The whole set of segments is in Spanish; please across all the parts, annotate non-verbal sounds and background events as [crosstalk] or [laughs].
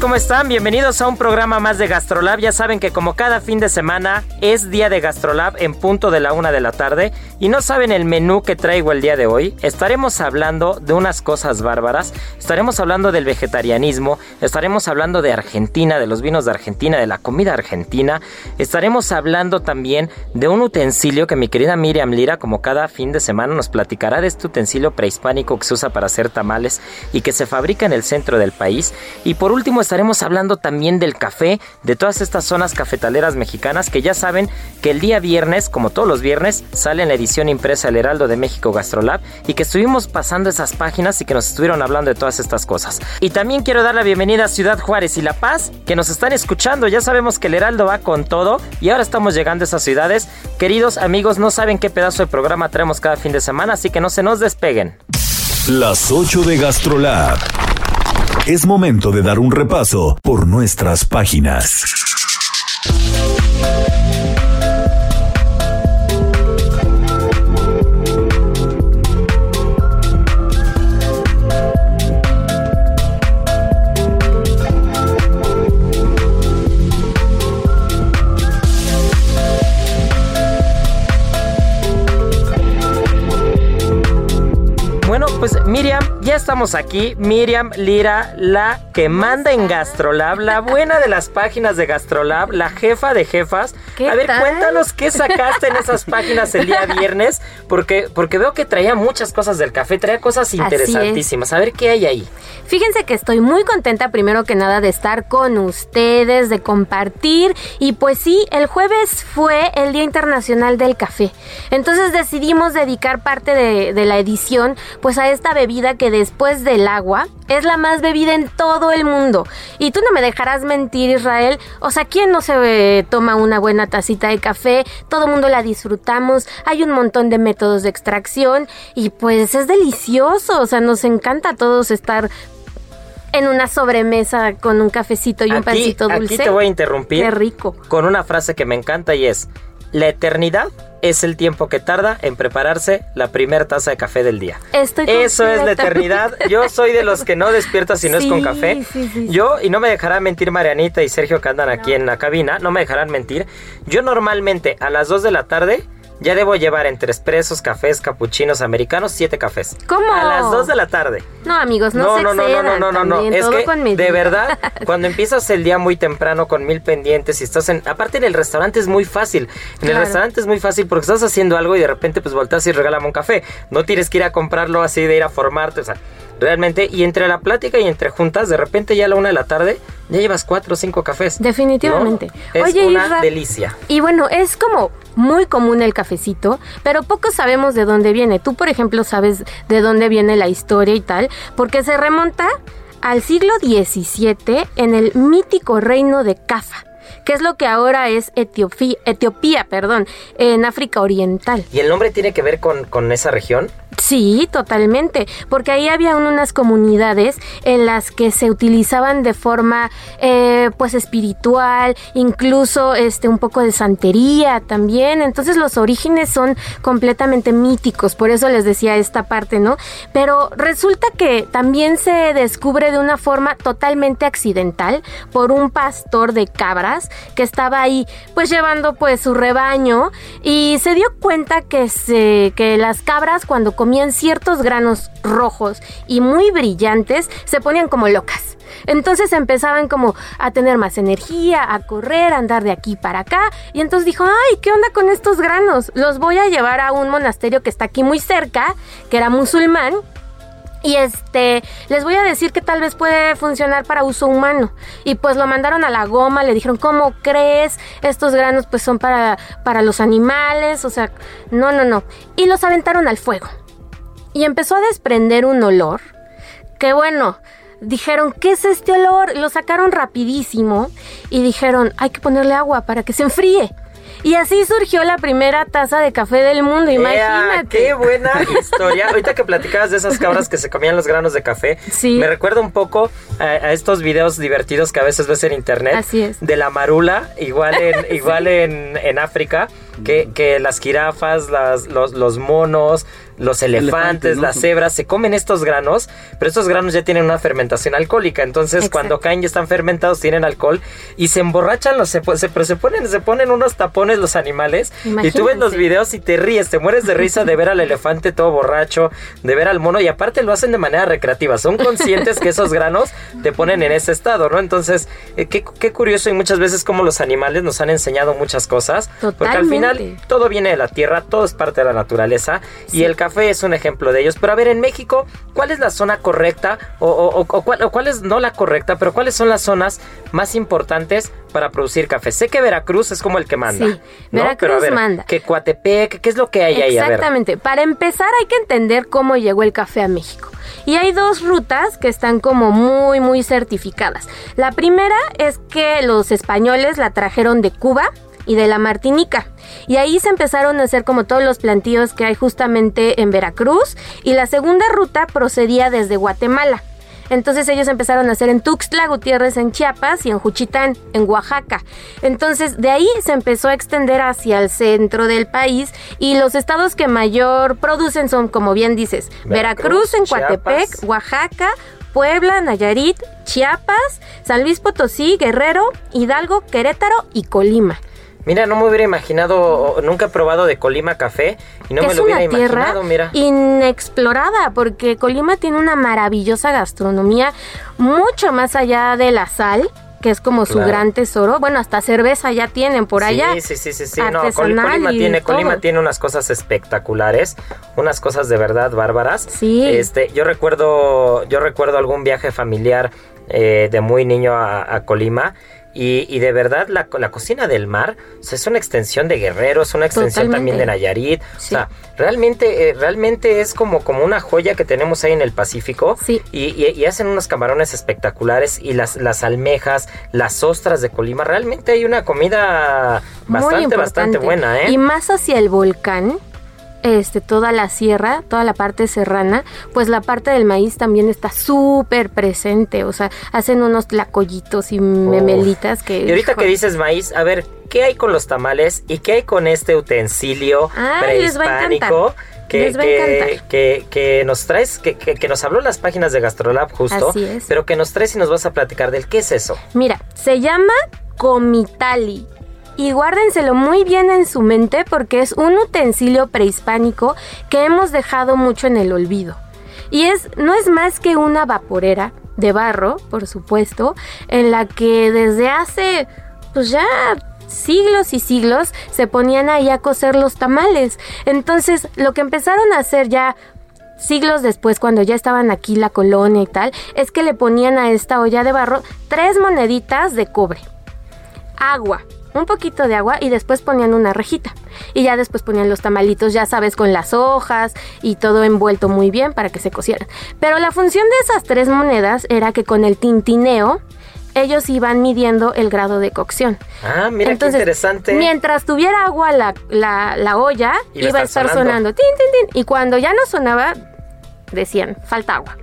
¿Cómo están? Bienvenidos a un programa más de Gastrolab. Ya saben que como cada fin de semana es día de Gastrolab en punto de la una de la tarde y no saben el menú que traigo el día de hoy. Estaremos hablando de unas cosas bárbaras, estaremos hablando del vegetarianismo, estaremos hablando de Argentina, de los vinos de Argentina, de la comida argentina, estaremos hablando también de un utensilio que mi querida Miriam Lira, como cada fin de semana, nos platicará de este utensilio prehispánico que se usa para hacer tamales y que se fabrica en el centro del país. Y por último estaremos hablando también del café, de todas estas zonas cafetaleras mexicanas que ya saben que el día viernes, como todos los viernes, sale en la edición impresa El Heraldo de México Gastrolab y que estuvimos pasando esas páginas y que nos estuvieron hablando de todas estas cosas. Y también quiero dar la bienvenida a Ciudad Juárez y La Paz, que nos están escuchando. Ya sabemos que El Heraldo va con todo y ahora estamos llegando a esas ciudades. Queridos amigos, no saben qué pedazo de programa traemos cada fin de semana, así que no se nos despeguen. Las 8 de GastroLab. Es momento de dar un repaso por nuestras páginas. Pues Miriam, ya estamos aquí. Miriam Lira, la que manda en Gastrolab, la buena de las páginas de Gastrolab, la jefa de jefas. ¿Qué A ver, tal? cuéntanos qué sacaste en [laughs] esas páginas el día viernes, porque, porque veo que traía muchas cosas del café, traía cosas es. interesantísimas. A ver qué hay ahí. Fíjense que estoy muy contenta primero que nada de estar con ustedes, de compartir y pues sí, el jueves fue el Día Internacional del Café. Entonces decidimos dedicar parte de, de la edición pues a esta bebida que después del agua es la más bebida en todo el mundo. Y tú no me dejarás mentir Israel, o sea, ¿quién no se eh, toma una buena tacita de café? Todo el mundo la disfrutamos, hay un montón de métodos de extracción y pues es delicioso, o sea, nos encanta a todos estar en una sobremesa con un cafecito y un Aquí, pancito aquí dulce. te voy a interrumpir. Qué rico. Con una frase que me encanta y es: La eternidad es el tiempo que tarda en prepararse la primera taza de café del día. Estoy Eso es la eternidad. Yo soy de los que no despierta si no es con café. sí, sí. Yo, y no me dejarán mentir Marianita y Sergio que andan aquí en la cabina, no me dejarán mentir. Yo normalmente a las 2 de la tarde ya debo llevar entre expresos, cafés, capuchinos americanos, siete cafés. ¿Cómo? A las 2 de la tarde. No, amigos, no, No, se no, no, no, excedan no, no, no, no. Es que de verdad, [laughs] cuando empiezas el día muy temprano con mil pendientes y estás en, aparte en el restaurante es muy fácil. En el restaurante es muy fácil porque estás haciendo algo y de repente pues volteas y regálame un café. No tienes que ir a comprarlo así de ir a formarte, o sea, realmente y entre la plática y entre juntas, de repente ya a la una de la tarde ya llevas cuatro o cinco cafés. Definitivamente. ¿no? Es Oye, una Isra, delicia. Y bueno, es como muy común el cafecito, pero pocos sabemos de dónde viene. Tú, por ejemplo, sabes de dónde viene la historia y tal, porque se remonta al siglo XVII en el mítico reino de Cafa. Que es lo que ahora es Etiopía, Etiopía perdón, en África Oriental. ¿Y el nombre tiene que ver con, con esa región? Sí, totalmente, porque ahí había unas comunidades en las que se utilizaban de forma eh, pues espiritual, incluso este un poco de santería también, entonces los orígenes son completamente míticos, por eso les decía esta parte, ¿no? Pero resulta que también se descubre de una forma totalmente accidental por un pastor de cabras que estaba ahí pues llevando pues su rebaño y se dio cuenta que se que las cabras cuando comían ciertos granos rojos y muy brillantes, se ponían como locas. Entonces empezaban como a tener más energía, a correr, a andar de aquí para acá. Y entonces dijo, ay, ¿qué onda con estos granos? Los voy a llevar a un monasterio que está aquí muy cerca, que era musulmán. Y este, les voy a decir que tal vez puede funcionar para uso humano. Y pues lo mandaron a la goma, le dijeron, ¿cómo crees? Estos granos pues son para, para los animales, o sea, no, no, no. Y los aventaron al fuego y empezó a desprender un olor que bueno, dijeron, ¿qué es este olor? Lo sacaron rapidísimo y dijeron, hay que ponerle agua para que se enfríe. Y así surgió la primera taza de café del mundo, imagínate. ¡Qué buena historia! Ahorita que platicabas de esas cabras que se comían los granos de café, me recuerda un poco a, estos videos divertidos que a veces ves en internet. Así es. De la marula, igual en, [laughs] igual en, en África, que, que las jirafas, las, los, los monos, los elefantes, las cebras, se comen estos granos, pero estos granos ya tienen una fermentación alcohólica. Entonces, cuando caen ya están fermentados, tienen alcohol y se emborrachan, los, se, pero se ponen, se ponen unos tapones los animales. Y tú ves los videos y te ríes, te mueres de risa de ver al elefante todo borracho, de ver al mono, y aparte lo hacen de manera recreativa. Son conscientes que esos granos te ponen en ese estado, ¿no? Entonces, eh, qué, qué, curioso y muchas veces como los animales nos han enseñado muchas cosas. Porque al final todo viene de la tierra, todo es parte de la naturaleza. Y el café es un ejemplo de ellos. Pero a ver, en México, ¿cuál es la zona correcta o, cuál, es no la correcta, pero cuáles son las zonas más importantes para producir café? Sé que Veracruz es como el que manda. Sí, Veracruz manda. Que Coatepec, ¿qué es lo que hay ahí? Exactamente. Para empezar hay que entender cómo llegó el café a México. Y hay dos rutas que están como muy, muy certificadas. La primera es que los españoles la trajeron de Cuba y de la Martinica. Y ahí se empezaron a hacer como todos los plantíos que hay justamente en Veracruz. Y la segunda ruta procedía desde Guatemala. Entonces ellos empezaron a hacer en Tuxtla Gutiérrez en Chiapas y en Juchitán en Oaxaca. Entonces de ahí se empezó a extender hacia el centro del país y los estados que mayor producen son, como bien dices, Veracruz, en Coatepec, Oaxaca, Puebla, Nayarit, Chiapas, San Luis Potosí, Guerrero, Hidalgo, Querétaro y Colima. Mira, no me hubiera imaginado, nunca he probado de Colima café y no me lo hubiera imaginado, mira. Inexplorada, porque Colima tiene una maravillosa gastronomía, mucho más allá de la sal que es como su gran tesoro. Bueno, hasta cerveza ya tienen por allá. Sí, sí, sí, sí, No, Colima tiene, Colima tiene unas cosas espectaculares, unas cosas de verdad bárbaras. Sí. Este, yo recuerdo, yo recuerdo algún viaje familiar eh, de muy niño a Colima y, de verdad, la, la, cocina del mar es una extensión de Guerrero, es una extensión también de Nayarit. O sea, realmente, eh, realmente es como, como una joya que tenemos ahí en el Pacífico. Sí. Y, hacen unos camarones espectaculares y las, las almejas, las ostras de Colima. Realmente hay una comida bastante, bastante buena. ¿eh? Y más hacia el volcán este, toda la sierra, toda la parte serrana, pues la parte del maíz también está súper presente. O sea, hacen unos tlacoyitos y memelitas que. Y ahorita que dices maíz, a ver, ¿qué hay con los tamales y qué hay con este utensilio prehispánico? Que, que, que, nos traes, que, que, nos habló las páginas de Gastrolab justo, pero que nos traes y nos vas a platicar del qué es eso. Mira, se llama comitali y guárdenselo muy bien en su mente porque es un utensilio prehispánico que hemos dejado mucho en el olvido. Y es no es más que una vaporera de barro, por supuesto, en la que desde hace pues ya siglos y siglos se ponían ahí a cocer los tamales. Entonces, lo que empezaron a hacer ya siglos después, cuando ya estaban aquí la colonia y tal, es que le ponían a esta olla de barro tres moneditas de cobre, agua, un poquito de agua y después ponían una rejita. Y ya después ponían los tamalitos, ya sabes, con las hojas y todo envuelto muy bien para que se cocieran. Pero la función de esas tres monedas era que con el tintineo ellos iban midiendo el grado de cocción. Ah, mira qué interesante. Mientras tuviera agua la, la, la olla, Iba a iba a estar estar sonando. sonando. tin, tin, tin, y cuando ya no sonaba, decían, falta agua.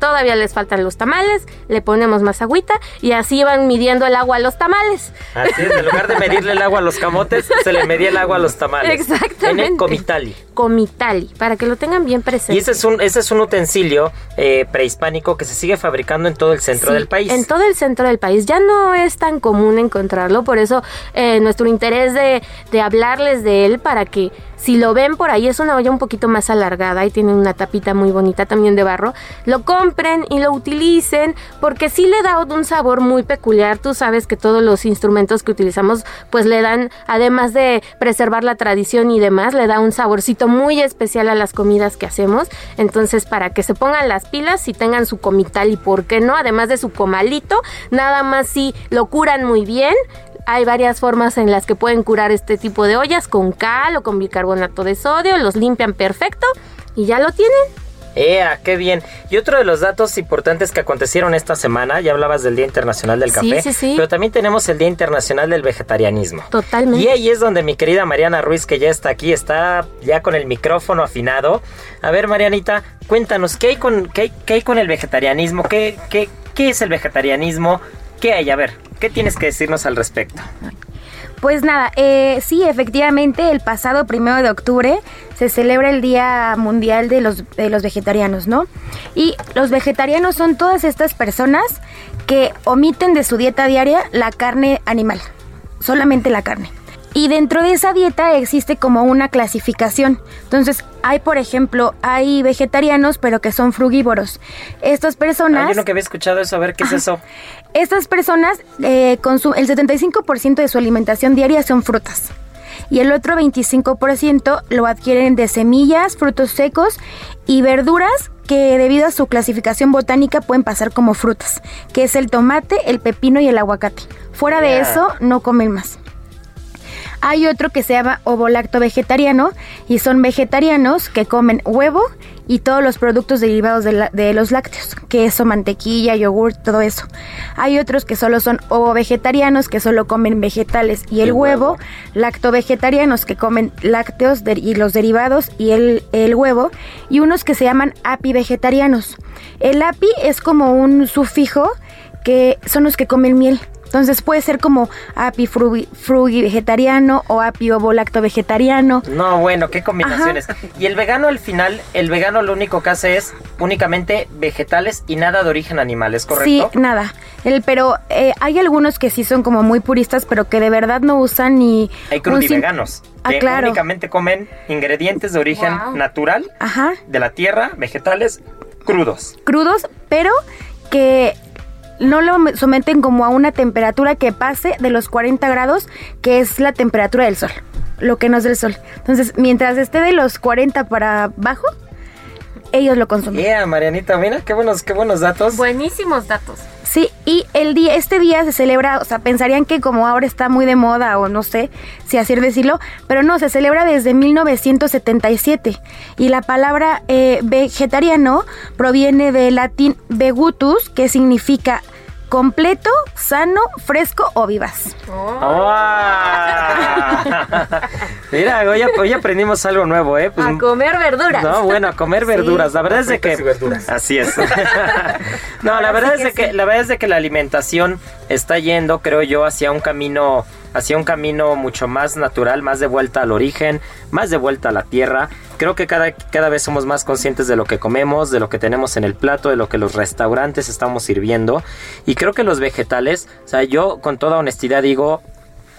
Todavía les faltan los tamales, le ponemos más agüita y así iban midiendo el agua a los tamales. Así es, en lugar de medirle el agua a los camotes, se le medía el agua a los tamales. Exactamente. En el comitali. Comitali, para que lo tengan bien presente. Y ese es un, ese es un utensilio eh, prehispánico que se sigue fabricando en todo el centro Sí, del país. En todo el centro del país. Ya no es tan común encontrarlo, por eso eh, nuestro interés de, de hablarles de él para que si lo ven por ahí, es una olla un poquito más alargada y tiene una tapita muy bonita también de barro, lo compren y lo utilicen porque sí le da un sabor muy peculiar. Tú sabes que todos los instrumentos que utilizamos pues le dan, además de preservar la tradición y demás, le da un saborcito muy especial a las comidas que hacemos. Entonces, para que se pongan las pilas y tengan su comital y por qué no, además de su comalito, nada más si lo curan muy bien. Hay varias formas en las que pueden curar este tipo de ollas, con cal o con bicarbonato de sodio, los limpian perfecto y ya lo tienen. ¡Ea, qué bien! Y otro de los datos importantes que acontecieron esta semana, ya hablabas del Día Internacional del Sí, Café, sí, sí. pero también tenemos el Día Internacional del Vegetarianismo. Totalmente. Y ahí es donde mi querida Mariana Ruiz, que ya está aquí, está ya con el micrófono afinado. A ver, Marianita, cuéntanos, ¿qué hay con, qué hay con el vegetarianismo? ¿Qué, qué, ¿Qué es el vegetarianismo? ¿Qué hay? A ver, ¿qué tienes que decirnos al respecto? Pues nada, eh, sí, efectivamente, el pasado primero de octubre se celebra el Día Mundial de los, de los Vegetarianos, ¿no? Y los vegetarianos son todas estas personas que omiten de su dieta diaria la carne animal, solamente la carne. Y dentro de esa dieta existe como una clasificación. Entonces, hay, por ejemplo, hay vegetarianos, pero que son frugívoros. Estas personas... Ah, yo nunca había escuchado eso, a ver, ¿qué es eso? Estas personas, eh, el 75% de su alimentación diaria son frutas. Y el otro 25% lo adquieren de semillas, frutos secos y verduras que debido a su clasificación botánica pueden pasar como frutas, que es el tomate, el pepino y el aguacate. Fuera de eso, no comen más. Hay otro que se llama ovolacto vegetariano y son vegetarianos que comen huevo y todos los productos derivados de, la- de los lácteos, queso, mantequilla, yogur, todo eso. Hay otros que solo son ovo vegetarianos que solo comen vegetales y el, El huevo, huevo. lacto vegetarianos que comen lácteos de- y los derivados y el, el huevo y unos que se llaman api vegetarianos. El api es como un sufijo que son los que comen miel. Entonces puede ser como api frugi, frugi vegetariano o api ovo lacto vegetariano. No, bueno, qué combinaciones. Y el vegano al final, el vegano lo único que hace es únicamente vegetales y nada de origen animal, ¿es correcto? Sí, nada. El, pero eh, hay algunos que sí son como muy puristas, pero que de verdad no usan ni... Hay crudiveganos, Ah, que claro. únicamente comen ingredientes de origen Wow. natural Ajá. de la tierra, vegetales crudos. crudos, pero que no lo me- someten como a una temperatura que pase de los 40 grados, que es la temperatura del sol, lo que no es del sol. Entonces, mientras esté de los 40 para abajo, ellos lo consumen. Yeah, Marianita, mira qué buenos, qué buenos datos. Buenísimos datos. Sí, y el día, este día se celebra, o sea, pensarían que como ahora está muy de moda o no sé si así decirlo, pero no, se celebra desde 1977 y la palabra eh, vegetariano proviene del latín vegutus, que significa completo, sano, fresco o vivaz. ¡Ah! [laughs] Mira, hoy, hoy aprendimos algo nuevo, ¿eh? Pues, a comer verduras. No, bueno, a comer [laughs] verduras. La verdad es de que verduras. así es. [laughs] no, la verdad es de que la verdad es de que la alimentación está yendo, creo yo, hacia un camino hacia un camino mucho más natural, más de vuelta al origen, más de vuelta a la tierra. Creo que cada, cada vez somos más conscientes de lo que comemos, de lo que tenemos en el plato, de lo que los restaurantes estamos sirviendo. Y creo que los vegetales, o sea, yo con toda honestidad digo,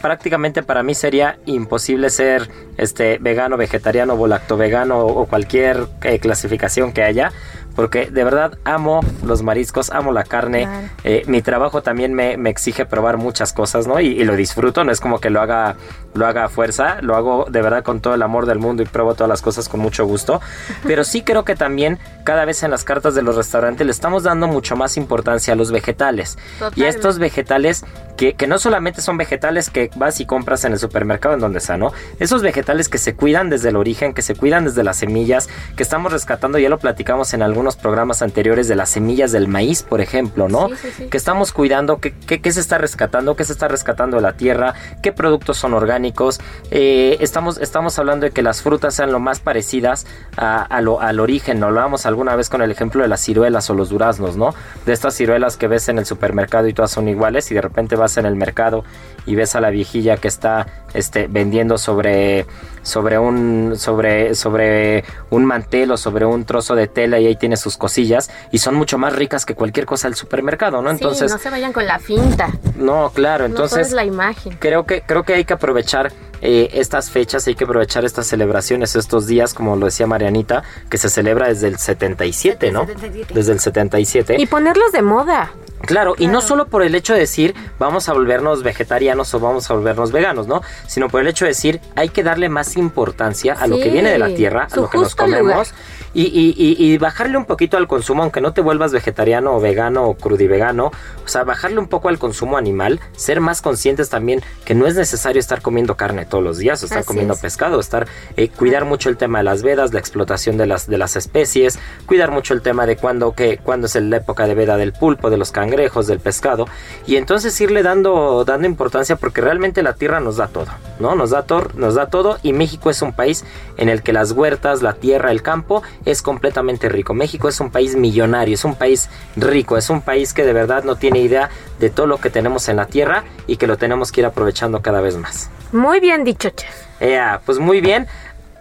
prácticamente para mí sería imposible ser este vegano, vegetariano, volacto vegano o cualquier eh, clasificación que haya. Porque de verdad amo los mariscos, amo la carne. Claro. Eh, mi trabajo también me, me exige probar muchas cosas, ¿no? Y, y lo disfruto, no es como que lo haga, lo haga a fuerza, lo hago de verdad con todo el amor del mundo y pruebo todas las cosas con mucho gusto. Pero sí creo que también cada vez en las cartas de los restaurantes le estamos dando mucho más importancia a los vegetales. Y estos vegetales que, que no solamente son vegetales que vas y compras en el supermercado en donde sea, ¿no? Esos vegetales que se cuidan desde el origen, que se cuidan desde las semillas, que estamos rescatando, ya lo platicamos en algún algunos programas anteriores de las semillas del maíz, por ejemplo, ¿no? Sí, sí, sí. Que estamos cuidando, qué qué se está rescatando, qué se está rescatando de la tierra, qué productos son orgánicos. Eh, estamos, estamos hablando de que las frutas sean lo más parecidas a, a lo, al origen. Lo hablábamos alguna vez con el ejemplo de las ciruelas o los duraznos, ¿no? De estas ciruelas que ves en el supermercado y todas son iguales y de repente vas en el mercado y ves a la viejilla que está este, vendiendo sobre, sobre, un, sobre, sobre un mantel o sobre un trozo de tela y ahí tiene sus cosillas y son mucho más ricas que cualquier cosa del supermercado, ¿no? Entonces, no se vayan con la finta. no, claro, No todo entonces es la imagen. creo que creo que hay que aprovechar eh, estas fechas, hay que aprovechar estas celebraciones, estos días, como lo decía Marianita, que se celebra desde el 77, ¿no? 77. Desde el 77. Y ponerlos de moda. Claro, y no solo por el hecho de decir vamos a volvernos vegetarianos o vamos a volvernos veganos, ¿no? Sino por el hecho de decir hay que darle más importancia a lo que viene de la tierra, a su lo que nos comemos lugar. Y, y- y- y bajarle un poquito al consumo, aunque no te vuelvas vegetariano o vegano o crudivegano, o sea, bajarle un poco al consumo animal, ser más conscientes también que no es necesario estar comiendo carne todos los días, o estar Así comiendo es. pescado, estar eh, cuidar mucho el tema de las vedas, la explotación de las de las especies, cuidar mucho el tema de cuándo que cuándo es la época de veda del pulpo, de los cangrejos, del pescado y entonces irle dando dando importancia porque realmente la tierra nos da todo, ¿no? Nos da tor- nos da todo y México es un país en el que las huertas, la tierra, el campo es completamente rico. México es un país millonario, es un país rico, es un país que de verdad no tiene idea de todo lo que tenemos en la tierra y que lo tenemos que ir aprovechando cada vez más. Muy bien dicho, chef. Ea, pues muy bien.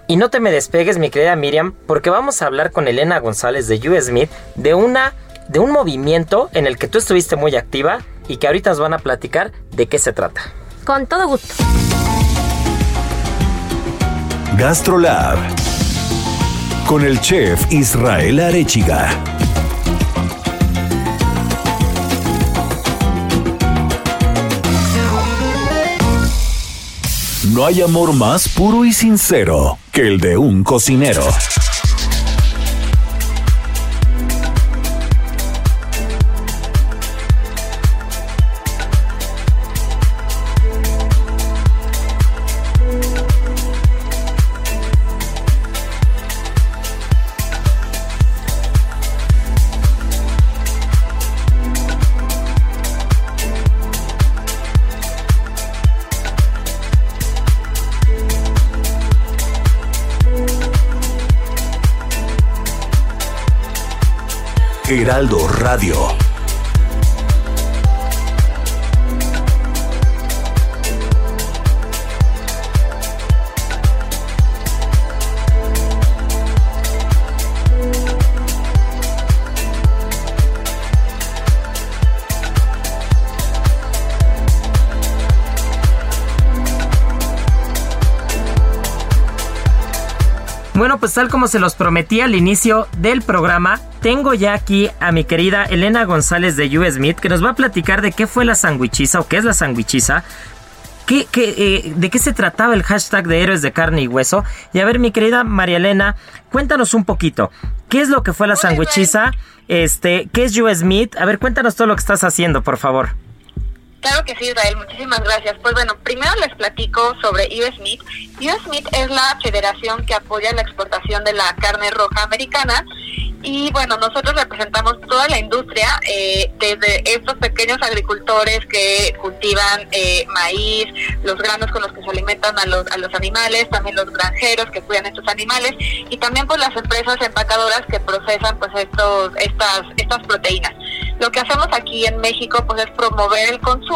Y no te me despegues, mi querida Miriam, porque vamos a hablar con Elena González de US Smith de una de un movimiento en el que tú estuviste muy activa y que ahorita nos van a platicar de qué se trata. Con todo gusto. GastroLab con el chef Israel Arechiga. No hay amor más puro y sincero que el de un cocinero. Heraldo Radio. Bueno, pues tal como se los prometí al inicio del programa, tengo ya aquí a mi querida Elena González de Smith que nos va a platicar de qué fue la sandwichiza o qué es la sandwichiza. ¿Qué, qué, eh, ¿De qué se trataba el hashtag de héroes de carne y hueso? Y a ver, mi querida María Elena, cuéntanos un poquito. ¿Qué es lo que fue la sandwichiza? Este, ¿Qué es US Smith? A ver, cuéntanos todo lo que estás haciendo, por favor. Claro que sí, Israel, muchísimas gracias. Pues bueno, primero les platico sobre US Meat. US Meat es la federación que apoya la exportación de la carne roja americana y bueno, nosotros representamos toda la industria, eh, desde estos pequeños agricultores que cultivan eh, maíz, los granos con los que se alimentan a los, a los animales, también los granjeros que cuidan estos animales y también pues las empresas empacadoras que procesan pues estos, estas, estas proteínas. Lo que hacemos aquí en México pues es promover el consumo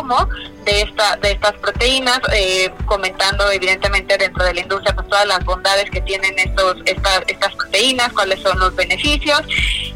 de esta de estas proteínas, eh, comentando evidentemente dentro de la industria pues todas las bondades que tienen estos estas estas proteínas, cuáles son los beneficios.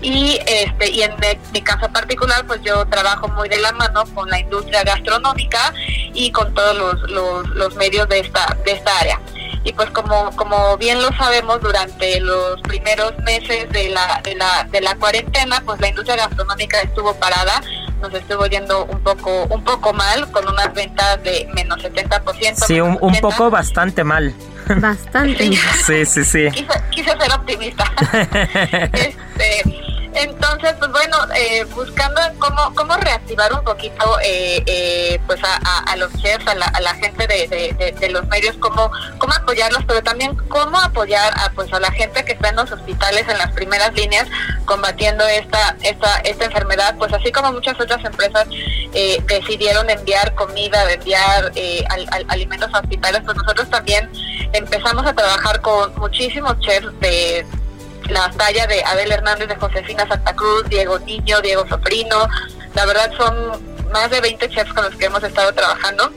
Y este y en de- mi caso particular pues yo trabajo muy de la mano con la industria gastronómica y con todos los, los, los medios de esta de esta área. Y pues como como bien lo sabemos durante los primeros meses de la de la de la cuarentena pues la industria gastronómica estuvo parada nos estuvo yendo un poco un poco mal con unas ventas de menos 70% Sí, un, un 80. poco bastante mal. Bastante. [laughs] Sí, sí, sí. quise, quise ser optimista. [laughs] este, Entonces, pues bueno, eh, buscando cómo, cómo reactivar un poquito eh, eh, pues a, los chefs, a la, gente de, los medios, cómo, cómo apoyarlos, pero también cómo apoyar a, pues, a la gente que está en los hospitales en las primeras líneas combatiendo esta, esta, esta enfermedad, pues así como muchas otras empresas decidieron enviar comida, enviar alimentos a hospitales, pues nosotros también empezamos a trabajar con muchísimos chefs de la talla de Abel Hernández, de Josefina Santa Cruz, Diego Niño, Diego Soprino. La verdad son más de 20 chefs con los que hemos estado trabajando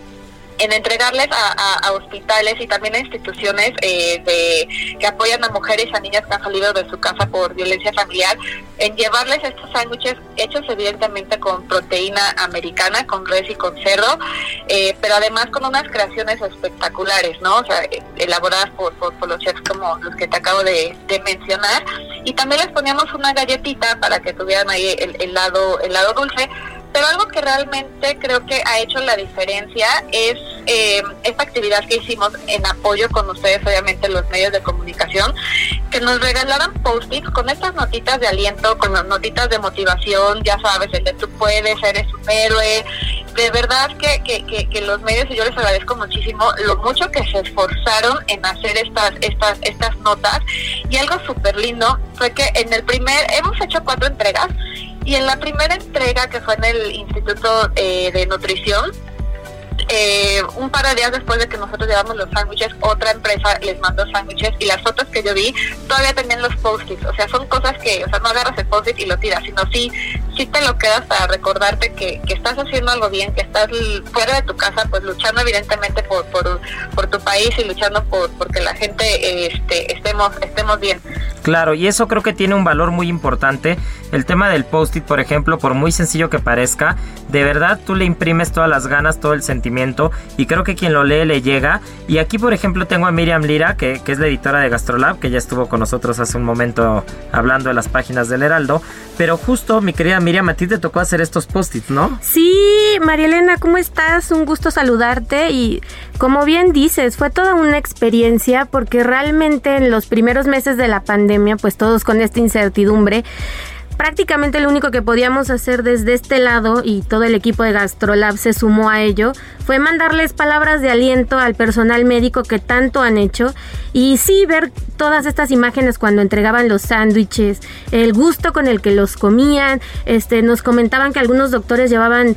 en entregarles a, hospitales y también a instituciones eh, de, que apoyan a mujeres y a niñas que han salido de su casa por violencia familiar, en llevarles estos sándwiches hechos evidentemente con proteína americana, con res y con cerdo, eh, pero además con unas creaciones espectaculares, ¿no? O sea, elaboradas por, por, los chefs como los que te acabo de, mencionar. Y también les poníamos una galletita para que tuvieran ahí el, el lado, el lado dulce pero algo que realmente creo que ha hecho la diferencia es eh, esta actividad que hicimos en apoyo con ustedes, obviamente los medios de comunicación, que nos regalaran post-its con estas notitas de aliento, con las notitas de motivación, ya sabes, el de tú puedes, eres un héroe. De verdad que, que, que, los medios, y yo les agradezco muchísimo lo mucho que se esforzaron en hacer estas, estas, estas notas. Y algo súper lindo fue que en el primer, hemos hecho cuatro entregas y en la primera entrega, que fue en el Instituto eh, de Nutrición, eh, un par de días después de que nosotros llevamos los sándwiches, otra empresa les mandó sándwiches y las fotos que yo vi todavía tenían los post-its. O sea, son cosas que, o sea, no agarras el post-it y lo tiras, sino sí, sí te lo quedas para recordarte que, que estás haciendo algo bien, que estás fuera de tu casa, pues luchando evidentemente por, por, por tu país y luchando por porque la gente este, estemos, estemos bien. Claro, y eso creo que tiene un valor muy importante. El tema del post-it, por ejemplo, por muy sencillo que parezca, de verdad tú le imprimes todas las ganas, todo el sentimiento, y creo que quien lo lee le llega. Y aquí, por ejemplo, tengo a Miriam Lira, que, es la editora de Gastrolab, que ya estuvo con nosotros hace un momento hablando de las páginas del Heraldo. Pero justo, mi querida Miriam, a ti te tocó hacer estos post-its, ¿no? Sí, María Elena, ¿cómo estás? Un gusto saludarte y como bien dices, fue toda una experiencia porque realmente en los primeros meses de la pandemia pues todos con esta incertidumbre, prácticamente lo único que podíamos hacer desde este lado y todo el equipo de GastroLab se sumó a ello fue mandarles palabras de aliento al personal médico que tanto han hecho y sí ver todas estas imágenes cuando entregaban los sándwiches, el gusto con el que los comían, este nos comentaban que algunos doctores llevaban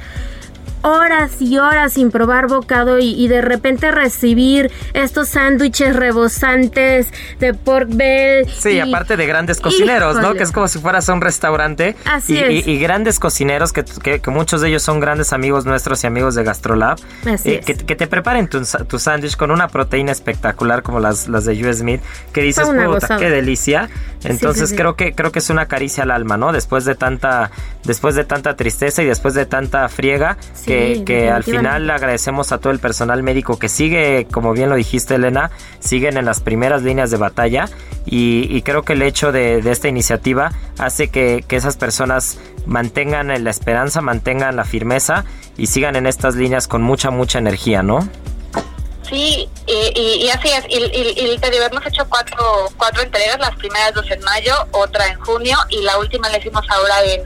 horas y horas sin probar bocado y, de repente recibir estos sándwiches rebosantes de pork bell. Sí, aparte de grandes cocineros, ¿no? Que es como si fueras a un restaurante. Así y, es. Y, grandes cocineros, que, que, muchos de ellos son grandes amigos nuestros y amigos de Gastrolab. Así eh, que, que, te preparen tu, tu sándwich con una proteína espectacular como las, las de US Meat, que dices, puta, qué delicia. Entonces creo que creo que es una caricia al alma, ¿no? Después de tanta después de tanta tristeza y después de tanta friega que, al final agradecemos a todo el personal médico que sigue, como bien lo dijiste Elena, siguen en las primeras líneas de batalla y, creo que el hecho de, esta iniciativa hace que, esas personas mantengan la esperanza, mantengan la firmeza y sigan en estas líneas con mucha, mucha energía, ¿no? Sí, y, así es. Y, y, te digo, hemos hecho cuatro, cuatro entregas, las primeras dos en mayo, otra en junio y la última la hicimos ahora en,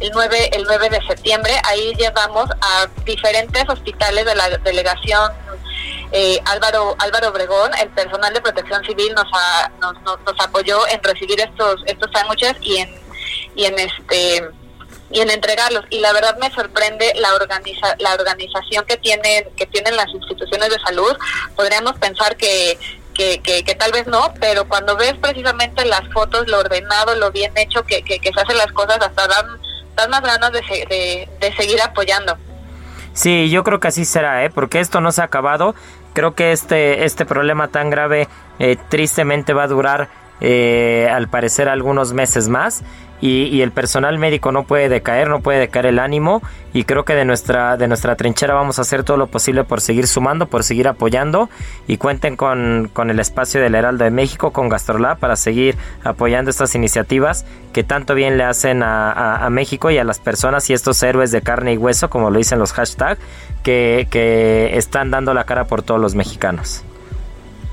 el 9 el 9 de septiembre. Ahí llevamos a diferentes hospitales de la delegación eh, Álvaro Álvaro Obregón, el personal de Protección Civil nos, nos, nos, apoyó en recibir estos estos sándwiches y en y en este y en entregarlos. Y la verdad me sorprende la organiza, la organización que tienen que tienen las instituciones de salud. Podríamos pensar que que, tal vez no, pero cuando ves precisamente las fotos, lo ordenado, lo bien hecho que, que, se hacen las cosas, hasta dan, más ganas de, de, seguir apoyando. Sí, yo creo que así será, ¿eh? porque esto no se ha acabado. Creo que este, este problema tan grave eh, tristemente va a durar eh, al parecer algunos meses más y, el personal médico no puede decaer, no puede decaer el ánimo y creo que de nuestra, de nuestra trinchera vamos a hacer todo lo posible por seguir sumando, por seguir apoyando y cuenten con, el espacio del Heraldo de México, con Gastrolab para seguir apoyando estas iniciativas que tanto bien le hacen a, México y a las personas y estos héroes de carne y hueso, como lo dicen los hashtags, que, que están dando la cara por todos los mexicanos.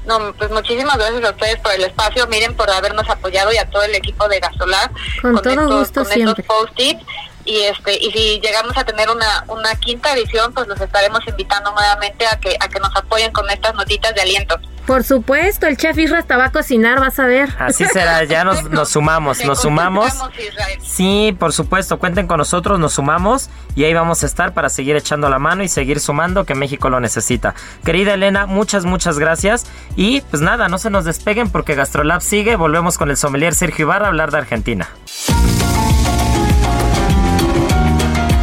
No, pues muchísimas gracias a ustedes por el espacio, miren por habernos apoyado y a todo el equipo de Gasolar con, todo estos, gusto con siempre. estos post-its y este y si llegamos a tener una, una quinta edición pues los estaremos invitando nuevamente a que a que nos apoyen con estas notitas de aliento. Por supuesto el chef Isra va a cocinar vas a ver. Así será ya nos, nos sumamos nos sumamos. sí por supuesto cuenten con nosotros nos sumamos y ahí vamos a estar para seguir echando la mano y seguir sumando que México lo necesita. Querida Elena muchas muchas gracias y pues nada no se nos despeguen porque Gastrolab sigue volvemos con el sommelier Sergio Ibarra a hablar de Argentina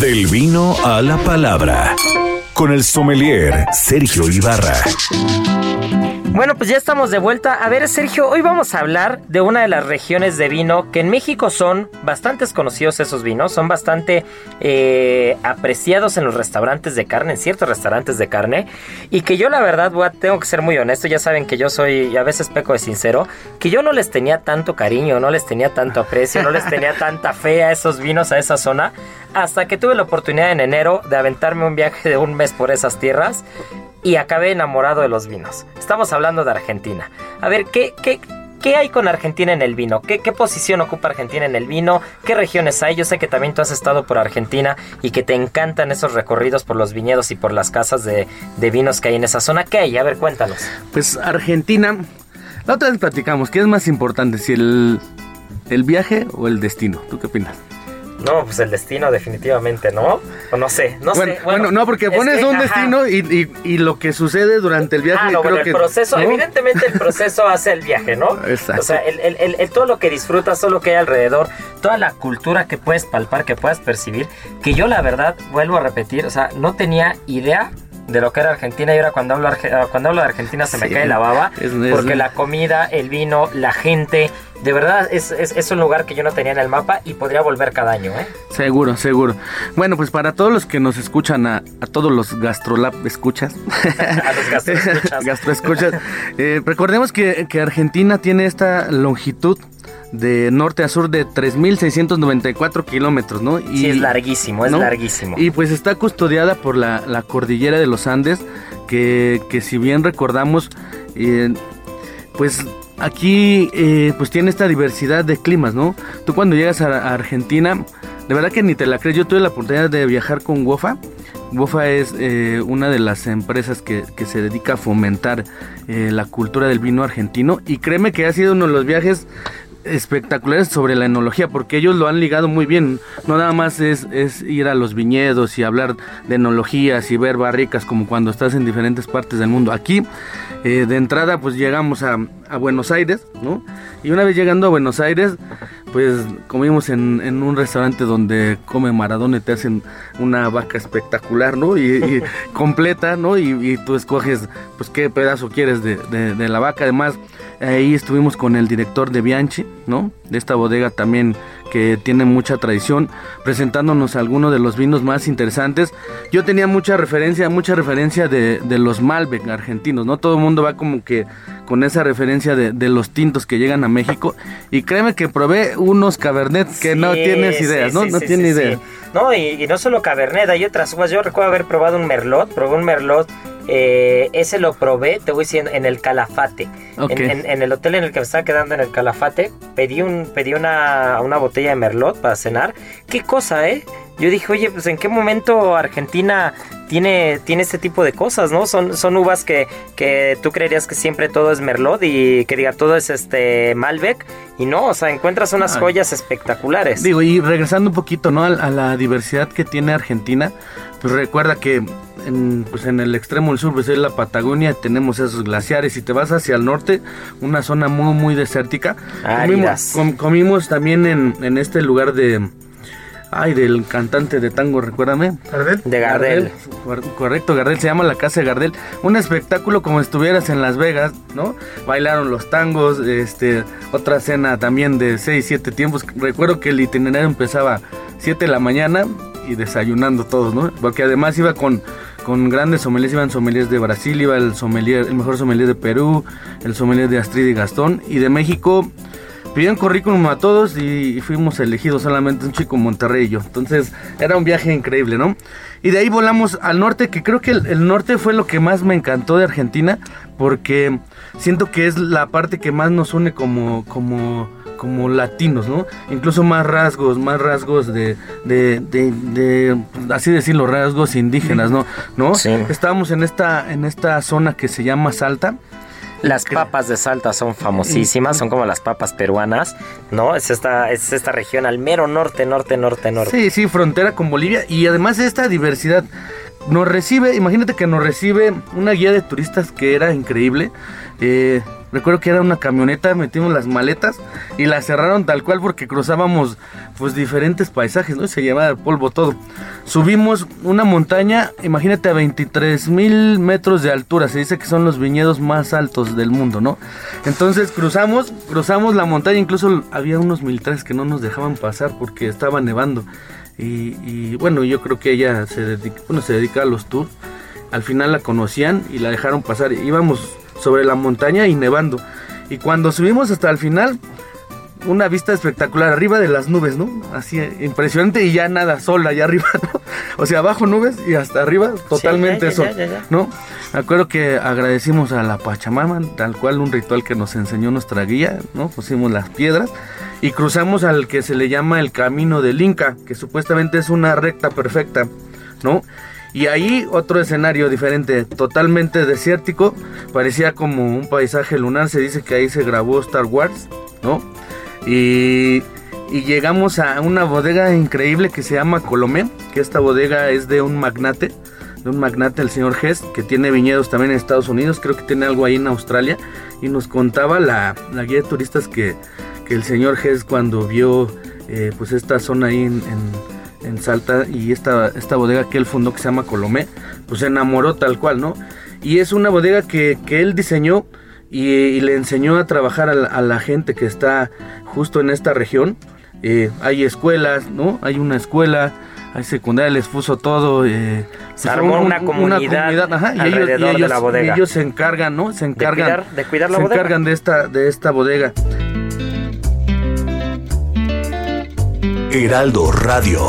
Del vino a la palabra. Con el sommelier Sergio Ibarra. Bueno, pues ya estamos de vuelta. A ver, Sergio, hoy vamos a hablar de una de las regiones de vino que en México son bastante conocidos esos vinos, son bastante eh, apreciados en los restaurantes de carne, en ciertos restaurantes de carne, y que yo la verdad voy a, tengo que ser muy honesto, ya saben que yo soy, a veces peco de sincero, que yo no les tenía tanto cariño, no les tenía tanto aprecio, no les tenía [laughs] tanta fe a esos vinos, a esa zona, hasta que tuve la oportunidad en enero de aventarme un viaje de un mes por esas tierras y acabé enamorado de los vinos. Estamos hablando de Argentina. A ver, ¿qué, qué, qué hay con Argentina en el vino? ¿Qué, ¿Qué posición ocupa Argentina en el vino? ¿Qué regiones hay? Yo sé que también tú has estado por Argentina y que te encantan esos recorridos por los viñedos y por las casas de, de vinos que hay en esa zona. ¿Qué hay? A ver, cuéntanos. Pues Argentina, la otra vez platicamos, ¿qué es más importante? Si el, el viaje o el destino. ¿Tú qué opinas? No, pues el destino definitivamente, ¿no? O no sé, no bueno, sé. Bueno, no, porque pones que, un ajá. destino y, y, y, lo que sucede durante el viaje. Ah, no, creo bueno, que, el proceso, ¿no? evidentemente el proceso [laughs] hace el viaje, ¿no? Exacto. O sea, el, el, el, todo lo que disfrutas, todo lo que hay alrededor, toda la cultura que puedes palpar, que puedas percibir, que yo la verdad, vuelvo a repetir, o sea, no tenía idea de lo que era Argentina y ahora cuando hablo, cuando hablo de Argentina se me cae la baba Es- es- porque la comida, el vino, la gente, de verdad es, es, un lugar que yo no tenía en el mapa y podría volver cada año, ¿eh? Seguro, seguro. Bueno, pues para todos los que nos escuchan, a, a todos los Gastrolab escuchas, [laughs] A los gastroescuchas. [laughs] gastroescuchas, eh, recordemos que, que Argentina tiene esta longitud de norte a sur de 3.694 kilómetros, ¿no? Y, Sí, es larguísimo, es ¿no? larguísimo. Y pues está custodiada por la, la cordillera de los Andes, que, que si bien recordamos, eh, pues aquí eh, pues tiene esta diversidad de climas, ¿no? Tú cuando llegas a, a Argentina, de verdad que ni te la crees, yo tuve la oportunidad de viajar con WOFA. WOFA es eh, una de las empresas que, que se dedica a fomentar eh, la cultura del vino argentino y créeme que ha sido uno de los viajes espectaculares sobre la enología, porque ellos lo han ligado muy bien. No nada más es, es ir a los viñedos y hablar de enologías y ver barricas como cuando estás en diferentes partes del mundo. Aquí, eh, de entrada, pues llegamos a, a Buenos Aires, ¿no? Y una vez llegando a Buenos Aires, pues comimos en, en un restaurante donde come Maradona y te hacen una vaca espectacular, ¿no? Y, y [laughs] completa, ¿no? Y, y tú escoges, pues, qué pedazo quieres de, de- de la vaca. Además, ahí estuvimos con el director de Bianchi, ¿no? De esta bodega también que tiene mucha tradición, presentándonos algunos de los vinos más interesantes. Yo tenía mucha referencia, mucha referencia de, de los Malbec argentinos, ¿no? Todo el mundo va como que con esa referencia de, de los tintos que llegan a México. Y créeme que probé unos Cabernet que no tienes sí, idea, ¿no? sí, no sí, tienes sí, idea. No, y, y no solo Cabernet, hay otras uvas. Yo recuerdo haber probado un Merlot, probé un Merlot. Eh, ese lo probé, te voy diciendo, en el Calafate. En, en- en el hotel en el que me estaba quedando en el Calafate, pedí, un, pedí una, una botella de Merlot para cenar. Qué cosa, ¿eh? Yo dije, oye, pues en qué momento Argentina tiene, tiene este tipo de cosas, ¿no? Son, son uvas que, que tú creerías que siempre todo es Merlot y que diga todo es este Malbec. Y no, o sea, encuentras unas Ay. joyas espectaculares. Digo, y regresando un poquito, ¿no? A, a la diversidad que tiene Argentina, pues recuerda que en, pues en el extremo del sur, pues es la Patagonia, tenemos esos glaciares. Si te vas hacia el norte, una zona muy, muy desértica. Comimos, com- comimos también en, en este lugar de... Ay, del cantante de tango, recuérdame. ¿Gardel? De Gardel. Cor- Correcto, Gardel, se llama La Casa de Gardel. Un espectáculo como si estuvieras en Las Vegas, ¿no? Bailaron los tangos, este, otra cena también de 6, 7 tiempos. Recuerdo que el itinerario empezaba 7 de la mañana y desayunando todos, ¿no? Porque además iba con, con grandes sommeliers, iban sommeliers de Brasil, iba el sommelier, el mejor sommelier de Perú, el sommelier de Astrid y Gastón, y de México pidieron currículum a todos y, fuimos elegidos solamente un chico Monterrey y yo. Entonces era un viaje increíble, ¿no? Y de ahí volamos al norte, que creo que el, el norte fue lo que más me encantó de Argentina, porque siento que es la parte que más nos une como, como, como latinos, ¿no? Incluso más rasgos, más rasgos de, de, de, de, así decirlo, rasgos indígenas, ¿no? ¿No? Sí. Estábamos en esta, en esta zona que se llama Salta. Las papas de Salta son famosísimas, son como las papas peruanas, ¿no? Es esta, es esta región al mero norte, norte, norte, norte. Sí, sí, frontera con Bolivia y además esta diversidad nos recibe, imagínate que nos recibe una guía de turistas que era increíble. Eh, recuerdo que era una camioneta, metimos las maletas y la cerraron tal cual porque cruzábamos pues diferentes paisajes, ¿no? Se llamaba el polvo todo. Subimos una montaña, imagínate a 23 mil metros de altura, se dice que son los viñedos más altos del mundo, ¿no? Entonces cruzamos, cruzamos la montaña, incluso había unos militares que no nos dejaban pasar porque estaba nevando. Y, bueno, yo creo que ella se dedica, bueno, se dedica a los tours. Al final la conocían y la dejaron pasar. Íbamos sobre la montaña y nevando. Y cuando subimos hasta el final, una vista espectacular arriba de las nubes, ¿no? Así impresionante y ya nada, sol allá arriba, [laughs] ¿no? O sea, abajo nubes y hasta arriba totalmente ya, ya, sol, ya. ¿no? Me acuerdo que agradecimos a la Pachamama, tal cual un ritual que nos enseñó nuestra guía, ¿no? Pusimos las piedras y cruzamos al que se le llama el camino del Inca, que supuestamente es una recta perfecta, ¿no? Y ahí otro escenario diferente, totalmente desértico, parecía como un paisaje lunar, se dice que ahí se grabó Star Wars, ¿no? Y, y llegamos a una bodega increíble que se llama Colomé, que esta bodega es de un magnate, de un magnate, el señor Hess, que tiene viñedos también en Estados Unidos, creo que tiene algo ahí en Australia, y nos contaba la, la guía de turistas que, que el señor Hess cuando vio eh, pues esta zona ahí en, en, en Salta y esta, esta bodega que él fundó que se llama Colomé, pues se enamoró tal cual, ¿no? Y es una bodega que, que él diseñó y, y le enseñó a trabajar a la, a la gente que está justo en esta región. Eh, hay escuelas, ¿no? Hay una escuela, hay secundaria, les puso todo. Eh, Se armó una comunidad ajá, y, ellos, y alrededor de ellos- la bodega. y ellos se encargan, ¿no? Se encargan cuidar- de cuidar la se bodega. encargan de esta, de esta bodega. Heraldo Radio.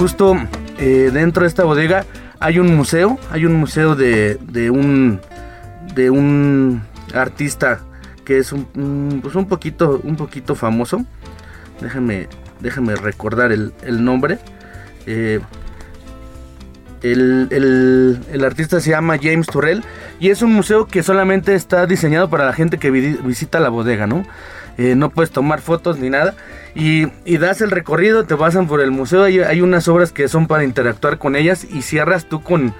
Justo eh, dentro de esta bodega hay un museo, hay un museo de, de un de un artista que es un, pues un poquito un poquito famoso. Déjame déjame recordar el, el nombre. Eh, el, el- el artista se llama James Turrell y es un museo que solamente está diseñado para la gente que vi- visita la bodega, ¿no? Eh, no puedes tomar fotos ni nada. Y, das el recorrido, te pasan por el museo, hay, unas obras que son para interactuar con ellas y cierras tú con...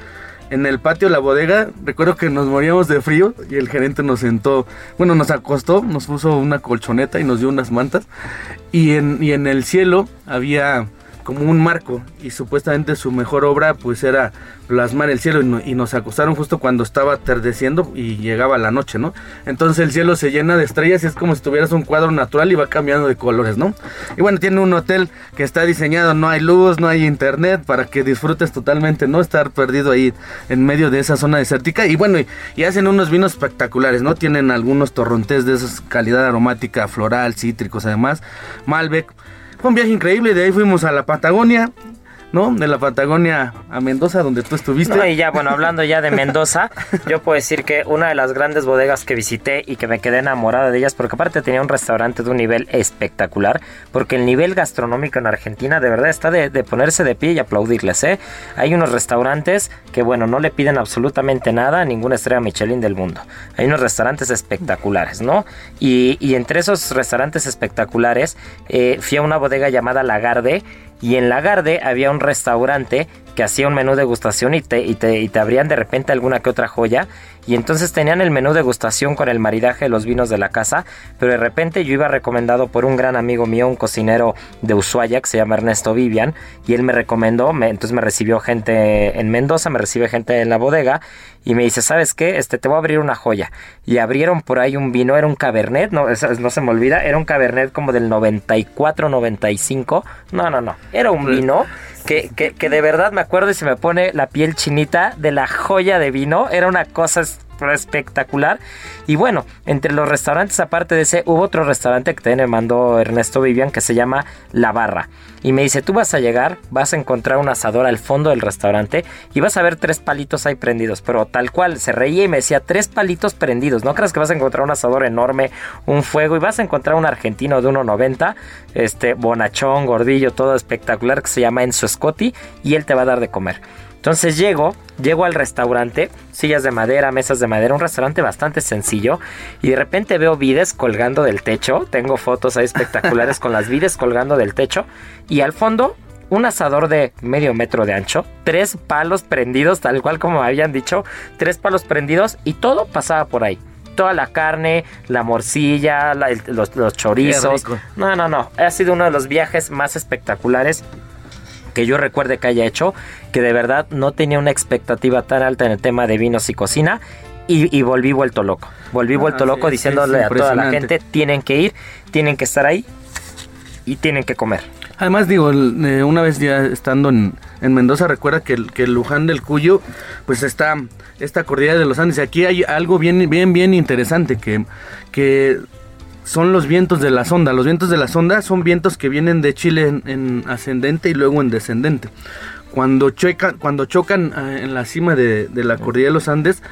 En el patio la bodega, recuerdo que nos moríamos de frío y el gerente nos sentó, bueno, nos acostó, nos puso una colchoneta y nos dio unas mantas. Y en, y en el cielo había como un marco y supuestamente su mejor obra pues era plasmar el cielo y, no- y nos acostaron justo cuando estaba atardeciendo y llegaba la noche, ¿no? Entonces el cielo se llena de estrellas y es como si tuvieras un cuadro natural y va cambiando de colores, ¿no? Y bueno, tiene un hotel que está diseñado, no hay luz, no hay internet para que disfrutes totalmente, no estar perdido ahí en medio de esa zona desértica y bueno, y, hacen unos vinos espectaculares, ¿no? Tienen algunos torrontés de esa calidad aromática, floral, cítricos además, Malbec. Fue un viaje increíble, de ahí fuimos a la Patagonia, ¿no? De la Patagonia a Mendoza, donde tú estuviste. No, y ya, bueno, hablando ya de Mendoza, [laughs] yo puedo decir que una de las grandes bodegas que visité y que me quedé enamorada de ellas, porque aparte tenía un restaurante de un nivel espectacular, porque el nivel gastronómico en Argentina de verdad está de, de ponerse de pie y aplaudirles, ¿eh? Hay unos restaurantes que, bueno, no le piden absolutamente nada a ninguna estrella Michelin del mundo. Hay unos restaurantes espectaculares, ¿no? Y, y entre esos restaurantes espectaculares, eh, fui a una bodega llamada Lagarde, y en Lagarde había un restaurante que hacía un menú degustación y te, y te, y te abrían de repente alguna que otra joya. Y entonces tenían el menú degustación con el maridaje de los vinos de la casa. Pero de repente yo iba recomendado por un gran amigo mío, un cocinero de Ushuaia que se llama Ernesto Vivian. Y él me recomendó, me, entonces me recibió gente en Mendoza, me recibe gente en la bodega. Y me dice, ¿sabes qué? Este, te voy a abrir una joya. Y abrieron por ahí un vino, era un cabernet, no, eso no se me olvida, era un cabernet como del 94, 95. No, no, no, era un vino que, que, que de verdad me acuerdo y se me pone la piel chinita de la joya de vino. Era una cosa espectacular. Y bueno, entre los restaurantes, aparte de ese, hubo otro restaurante que también me mandó Ernesto Vivian que se llama La Barra. Y me dice, tú vas a llegar, vas a encontrar un asador al fondo del restaurante y vas a ver tres palitos ahí prendidos. Pero tal cual, se reía y me decía, tres palitos prendidos. No creas que vas a encontrar un asador enorme, un fuego y vas a encontrar un argentino de 1,90, este bonachón, gordillo, todo espectacular que se llama Enzo Scotti y él te va a dar de comer. Entonces llego, llego al restaurante, sillas de madera, mesas de madera, un restaurante bastante sencillo y de repente veo vides colgando del techo, tengo fotos ahí espectaculares [laughs] con las vides colgando del techo y al fondo un asador de medio metro de ancho, tres palos prendidos, tal cual como habían dicho, tres palos prendidos y todo pasaba por ahí. Toda la carne, la morcilla, la, el, los, los chorizos. No, no, no. Ha sido uno de los viajes más espectaculares que yo recuerde que haya hecho, que de verdad no tenía una expectativa tan alta en el tema de vinos y cocina. Y, y volví vuelto loco. Volví vuelto Ah, loco sí, diciéndole a toda la gente, tienen que ir, tienen que estar ahí y tienen que comer. Además, digo, eh, una vez ya estando en, en Mendoza, recuerda que, el- que el Luján del Cuyo, pues está esta cordillera de los Andes. Y aquí hay algo bien, bien, bien interesante, que, que son los vientos de la sonda. Los vientos de la sonda son vientos que vienen de Chile en, en ascendente y luego en descendente. Cuando, chocan, cuando chocan eh, en la cima de, de la cordillera de los Andes,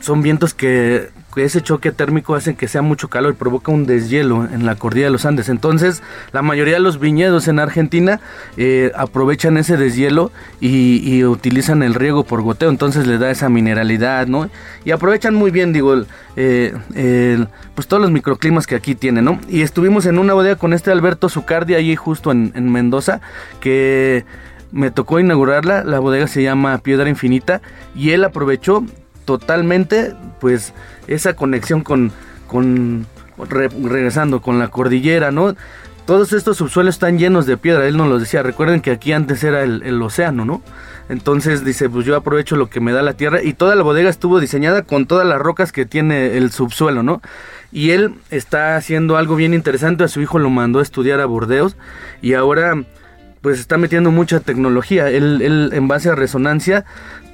son vientos que ese choque térmico hace que sea mucho calor provoca un deshielo en la cordillera de los Andes. Entonces, la mayoría de los viñedos en Argentina eh, aprovechan ese deshielo y, y utilizan el riego por goteo. Entonces le da esa mineralidad, ¿no? Y aprovechan muy bien, digo, eh, pues todos los microclimas que aquí tienen, ¿no? Y estuvimos en una bodega con este Alberto Zucardi ahí justo en Mendoza, que me tocó inaugurarla. La bodega se llama Piedra Infinita y él aprovechó totalmente pues esa conexión con, con re- regresando con la cordillera, ¿no? Todos estos subsuelos están llenos de piedra, él nos lo decía, recuerden que aquí antes era el, océano, ¿no? Entonces dice, pues yo aprovecho lo que me da la tierra y toda la bodega estuvo diseñada con todas las rocas que tiene el subsuelo, ¿no? Y él está haciendo algo bien interesante, a su hijo lo mandó a estudiar a Burdeos y ahora pues está metiendo mucha tecnología. Él, en base a resonancia,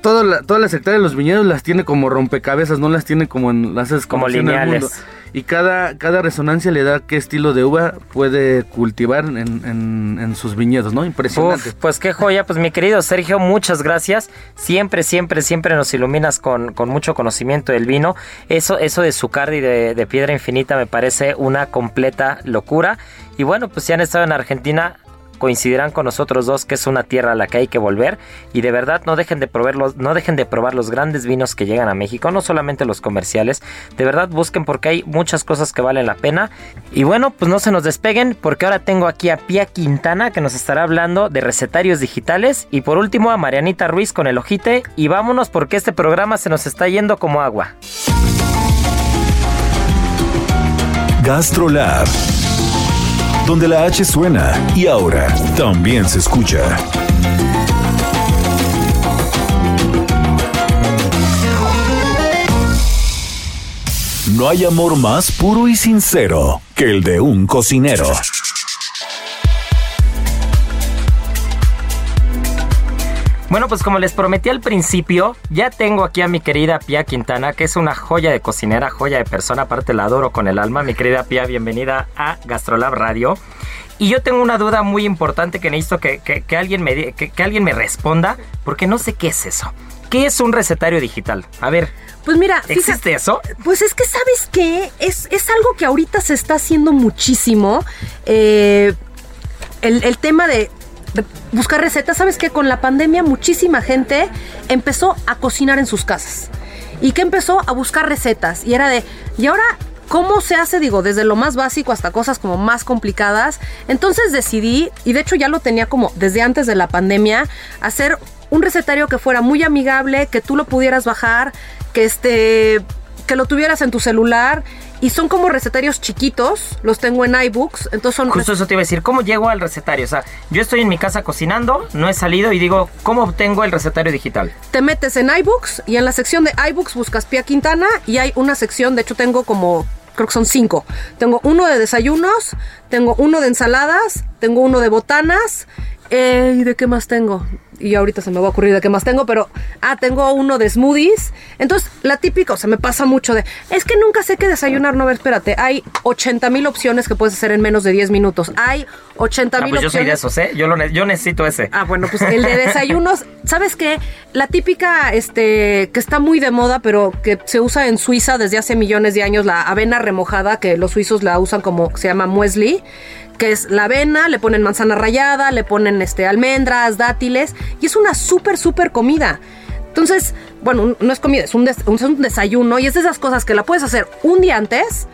toda la- todas las hectáreas de los viñedos las tiene como rompecabezas, no las tiene como en las es Como en el lineales. mundo. Y cada, cada resonancia le da qué estilo de uva puede cultivar en, en- en sus viñedos, ¿no? Impresionante. Uf, pues qué joya, pues mi querido Sergio, muchas gracias. Siempre, siempre, siempre nos iluminas con, con mucho conocimiento del vino. Eso, eso de Zucardi de, de Piedra Infinita me parece una completa locura. Y bueno, pues si han estado en Argentina, coincidirán con nosotros dos que es una tierra a la que hay que volver. Y de verdad no dejen de probar los, no dejen de probar los grandes vinos que llegan a México, no solamente los comerciales, de verdad busquen porque hay muchas cosas que valen la pena. Y bueno pues no se nos despeguen porque ahora tengo aquí a Pia Quintana que nos estará hablando de recetarios digitales. Y por último a Marianita Ruiz con el ojite. Y vámonos porque este programa se nos está yendo como agua. GastroLab, donde la H suena y ahora también se escucha. No hay amor más puro y sincero que el de un cocinero. Bueno, pues como les prometí al principio, ya tengo aquí a mi querida Pia Quintana, que es una joya de cocinera, joya de persona, aparte la adoro con el alma. Mi querida Pia, bienvenida a Gastrolab Radio. Y yo tengo una duda muy importante que necesito que, que- que alguien me, que, que alguien me responda, porque no sé qué es eso. ¿Qué es un recetario digital? A ver, Pues mira, fíjate- ¿existe eso? Pues es que, ¿sabes qué? Es, es algo que ahorita se está haciendo muchísimo. Eh, el, el tema de buscar recetas, ¿sabes qué? Con la pandemia muchísima gente empezó a cocinar en sus casas. ¿Y que empezó? A buscar recetas. Y era de, ¿y ahora cómo se hace? Digo, desde lo más básico hasta cosas como más complicadas. Entonces decidí, y de hecho ya lo tenía como desde antes de la pandemia, hacer un recetario que fuera muy amigable, que tú lo pudieras bajar, que este que lo tuvieras en tu celular y son como recetarios chiquitos, los tengo en iBooks, entonces son Justo eso te iba a decir, ¿cómo llego al recetario? O sea, yo estoy en mi casa cocinando, no he salido y digo, ¿cómo obtengo el recetario digital? te metes en iBooks y en la sección de iBooks buscas Pia Quintana y hay una sección, de hecho tengo como, creo que son cinco. Tengo uno de desayunos, tengo uno de ensaladas, tengo uno de botanas. eh, ¿Y de qué más tengo? Y ahorita se me va a ocurrir de qué más tengo, pero... Ah, tengo uno de smoothies. Entonces, la típica, o sea, me pasa mucho de... Es que nunca sé qué desayunar. No, a ver, espérate. Hay 80 mil opciones que puedes hacer en menos de 10 minutos. Hay 80 Ah, mil pues yo soy de opciones. esos, ¿eh? Yo, lo ne- yo necesito ese. Ah, bueno, pues el de [laughs] desayunos, ¿sabes qué? La típica, este, que está muy de moda, pero que se usa en Suiza desde hace millones de años, la avena remojada, que los suizos la usan como, se llama muesli, que es la avena, le ponen manzana rallada, le ponen, este, almendras, dátiles, y es una súper, súper comida. Entonces, bueno, no es comida, es un, es un desayuno, y es de esas cosas que la puedes hacer un día antes,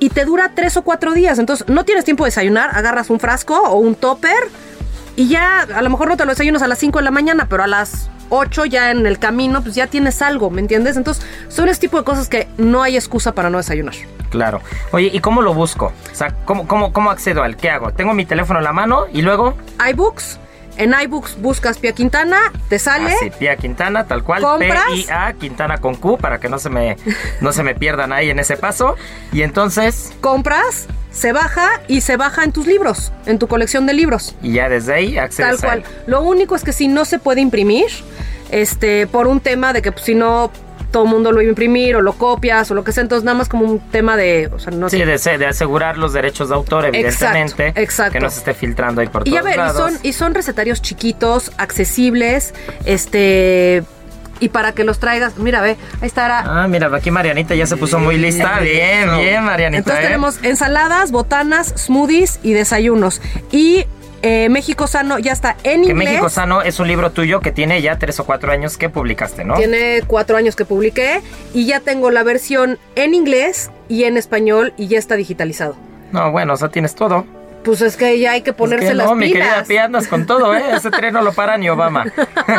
y te dura tres o cuatro días. Entonces, no tienes tiempo de desayunar, agarras un frasco o un topper y ya, a lo mejor no te lo desayunas a las 5 de la mañana, pero a las 8 ya en el camino, pues ya tienes algo, ¿me entiendes? Entonces, son ese tipo de cosas que no hay excusa para no desayunar. Claro. Oye, ¿y cómo lo busco? O sea, ¿cómo, cómo, cómo accedo al? ¿Qué hago? Tengo mi teléfono en la mano y luego... iBooks, en iBooks buscas Pia Quintana, te sale. Así, Pia Quintana, tal cual. ¿Compras? P-I-A, Quintana con Q, para que no se me, no se me pierdan ahí en ese paso. Y entonces, compras, se baja y se baja en tus libros, en tu colección de libros. y ya desde ahí accedes Tal a él. cual. Lo único es que si no se puede imprimir, este, por un tema de que pues, si no todo el mundo lo iba a imprimir o lo copias o lo que sea, entonces nada más como un tema de, o sea, no Sí, sé. de, de asegurar los derechos de autor, evidentemente. Exacto, exacto. Que no se esté filtrando ahí por Y todos a ver, y lados. son, y son recetarios chiquitos, accesibles, este, y para que los traigas, mira, ve, ahí estará. Ah, mira, aquí Marianita ya se puso muy lista. Bien, bien, Marianita. Entonces ¿eh? tenemos ensaladas, botanas, smoothies y desayunos. Y eh, México Sano ya está en Que inglés. México Sano es un libro tuyo que tiene ya tres o cuatro años que publicaste, ¿no? Tiene cuatro años que publiqué y ya tengo la versión en inglés y en español y ya está digitalizado. No, bueno, o sea, tienes todo. Pues es que ya hay que ponerse Es que las no, mi querida. Pia, andas con todo, ¿eh? Ese tren no lo para ni Obama.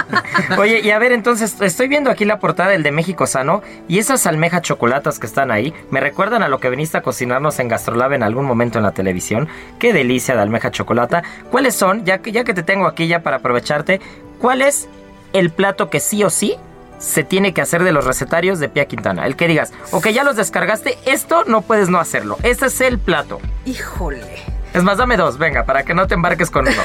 [laughs] Oye, y a ver, entonces, estoy viendo aquí la portada del de México Sano y esas almejas chocolatas que están ahí me recuerdan a lo que viniste a cocinarnos en Gastrolab en algún momento en la televisión. Qué delicia de almeja chocolata. ¿Cuáles son, ya que, ya que te tengo aquí ya para aprovecharte, cuál es el plato que sí o sí se tiene que hacer de los recetarios de Pia Quintana? El que digas, ok, ya los descargaste, esto no puedes no hacerlo. Este es el plato. Híjole. Es más, dame dos, venga, para que no te embarques con uno. [laughs]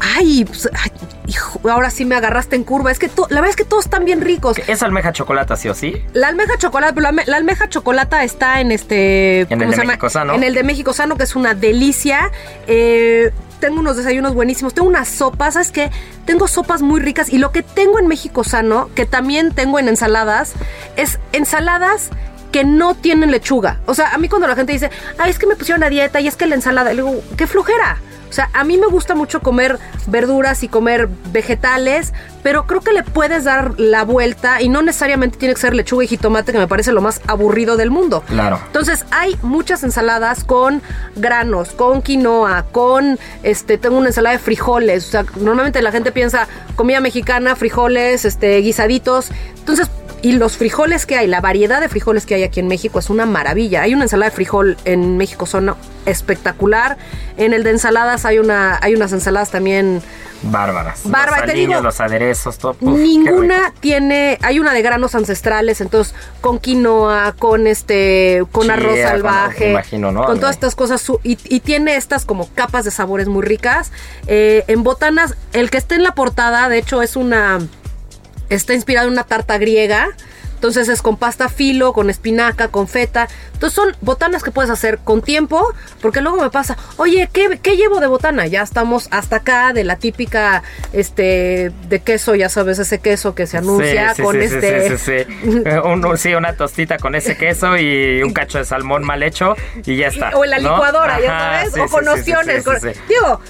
Ay, pues, ay, hijo, ahora sí me agarraste en curva. Es que to- la verdad es que todos están bien ricos. Es almeja chocolata, sí o sí. La almeja chocolate, la, alme- la almeja chocolata está en este. En el ¿cómo de? México Sano. En el de México Sano, que es una delicia. Eh, tengo unos desayunos buenísimos. Tengo unas sopas, ¿sabes qué? Tengo sopas muy ricas. Y lo que tengo en México Sano, que también tengo en ensaladas, es ensaladas que no tienen lechuga. O sea, a mí cuando la gente dice, ay, es que me pusieron a dieta y es que la ensalada, le digo, qué flojera. O sea, a mí me gusta mucho comer verduras y comer vegetales, pero creo que le puedes dar la vuelta y no necesariamente tiene que ser lechuga y jitomate, que me parece lo más aburrido del mundo. Claro. Entonces, hay muchas ensaladas con granos, con quinoa, con este, tengo una ensalada de frijoles. O sea, normalmente la gente piensa comida mexicana, frijoles, este, guisaditos. Entonces, y los frijoles que hay, la variedad de frijoles que hay aquí en México es una maravilla. Hay una ensalada de frijol en México, son espectacular. En el de ensaladas hay una, hay unas ensaladas también. Bárbaras. Bárbara, los digo, los aderezos, todo. Uf, Ninguna tiene, hay una de granos ancestrales, entonces con quinoa, con este, con Chía, arroz con- salvaje, me imagino, ¿no? con todas estas cosas y tiene estas como capas de sabores muy ricas. Eh, en botanas, el que esté en la portada, de hecho, es una, está inspirado en una tarta griega. Entonces es con pasta filo, con espinaca, con feta. Entonces son botanas que puedes hacer con tiempo, porque luego me pasa, oye, ¿qué, qué llevo de botana? Ya estamos hasta acá de la típica, este, de queso, ya sabes, ese queso que se anuncia Sí, sí, con sí, este... sí, sí, sí. [laughs] Un- sí, una tostita con ese queso y un cacho de salmón mal hecho y ya está. O en la ¿no? licuadora, ya sabes, o con opciones. Digo,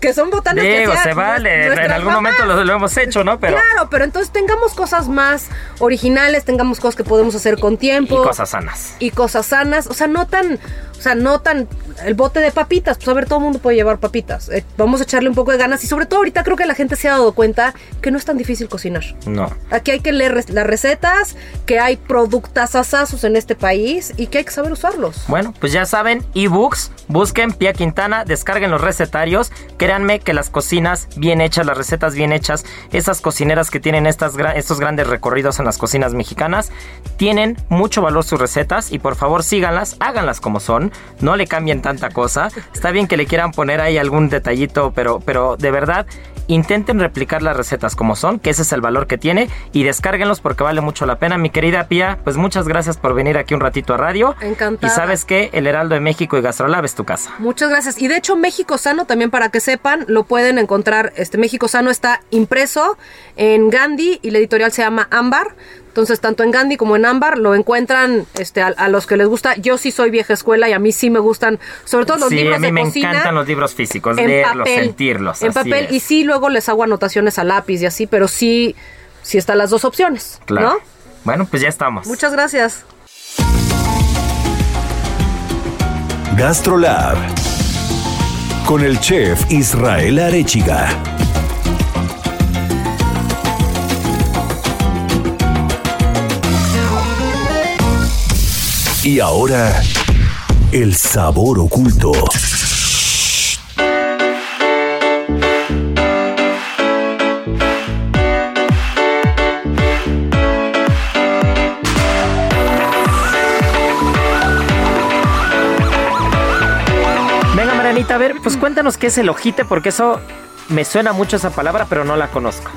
que son botanas que Digo, hacían se vale, en algún momento lo, lo hemos hecho, ¿no? Pero Claro, pero entonces tengamos cosas más originales, tengamos cosas que podemos hacer con y tiempo. cosas sanas. y cosas sanas, o sea, no tan, o sea, no tan el bote de papitas, pues a ver, todo el mundo puede llevar papitas. Eh, vamos a echarle un poco de ganas y sobre todo ahorita creo que la gente se ha dado cuenta que no es tan difícil cocinar. No. Aquí hay que leer las recetas, que hay productasazos en este país y que hay que saber usarlos. Bueno, pues ya saben, ebooks, busquen Pia Quintana, descarguen los recetarios. Créanme que las cocinas bien hechas, las recetas bien hechas, esas cocineras que tienen estos grandes recorridos en las cocinas mexicanas, tienen mucho valor sus recetas y por favor síganlas, háganlas como son, no le cambien tanta cosa. Está bien que le quieran poner ahí algún detallito, pero, pero de verdad intenten replicar las recetas como son, que ese es el valor que tiene y descárguenlos porque vale mucho la pena. Mi querida Pia, pues muchas gracias por venir aquí un ratito a radio. Encantada. Y sabes que el Heraldo de México y Gastrolab es tu casa. Muchas gracias. Y de hecho, México Sano, también para que sepan, lo pueden encontrar. Este México Sano está impreso en Gandhi y la editorial se llama Ámbar. Entonces, tanto en Gandhi como en Ámbar lo encuentran este, a, a los que les gusta. Yo sí soy vieja escuela y a mí sí me gustan, sobre todo los sí, libros a mí de me cocina. encantan los libros físicos, en leerlos, papel, sentirlos. En así papel. es. Y sí, luego les hago anotaciones a lápiz y así, pero sí, sí están las dos opciones. Claro. ¿No? Bueno, pues ya estamos. Muchas gracias. Gastrolab con el chef Israel Arechiga. Y ahora, el sabor oculto. Venga, Marianita, a ver, pues cuéntanos qué es el ojite, porque eso me suena mucho esa palabra, pero no la conozco.